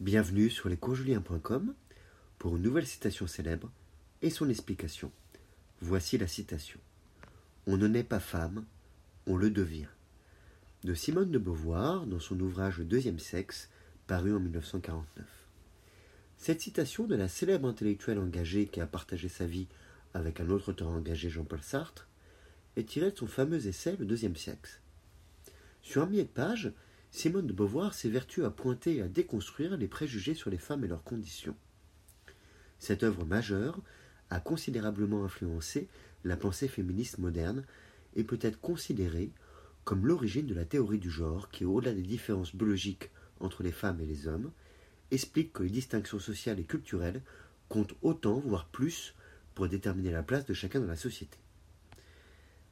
Bienvenue sur lescoursjulien.com pour une nouvelle citation célèbre et son explication. Voici la citation. On ne naît pas femme, on le devient. De Simone de Beauvoir dans son ouvrage Le deuxième sexe, paru en 1949. Cette citation de la célèbre intellectuelle engagée qui a partagé sa vie avec un autre auteur engagé, Jean-Paul Sartre, est tirée de son fameux essai Le deuxième sexe. Sur un millier de pages, Simone de Beauvoir s'évertue à pointer et à déconstruire les préjugés sur les femmes et leurs conditions. Cette œuvre majeure a considérablement influencé la pensée féministe moderne et peut être considérée comme l'origine de la théorie du genre qui, au-delà des différences biologiques entre les femmes et les hommes, explique que les distinctions sociales et culturelles comptent autant, voire plus, pour déterminer la place de chacun dans la société.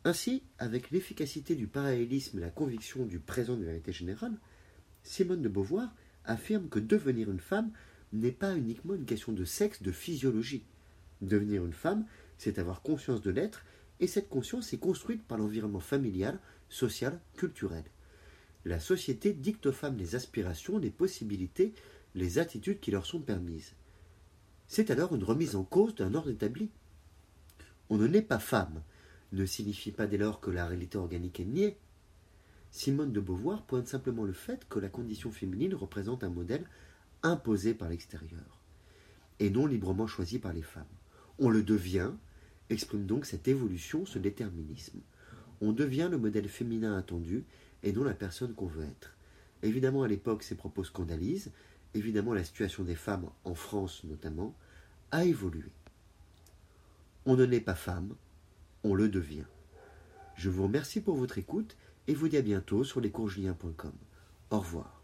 Ainsi, avec l'efficacité du parallélisme et la conviction du présent de vérité générale, Simone de Beauvoir affirme que devenir une femme n'est pas uniquement une question de sexe, de physiologie. Devenir une femme, c'est avoir conscience de l'être, et cette conscience est construite par l'environnement familial, social, culturel. La société dicte aux femmes les aspirations, les possibilités, les attitudes qui leur sont permises. C'est alors une remise en cause d'un ordre établi. On ne naît pas femme, ne signifie pas dès lors que la réalité organique est niée. Simone de Beauvoir pointe simplement le fait que la condition féminine représente un modèle imposé par l'extérieur, et non librement choisi par les femmes. On le devient, exprime donc cette évolution, ce déterminisme. On devient le modèle féminin attendu, et non la personne qu'on veut être. Évidemment, à l'époque, ces propos scandalisent, évidemment, la situation des femmes, en France notamment, a évolué. On ne naît pas femme, on le devient. Je vous remercie pour votre écoute et vous dis à bientôt sur lescoursjulien.com. Au revoir.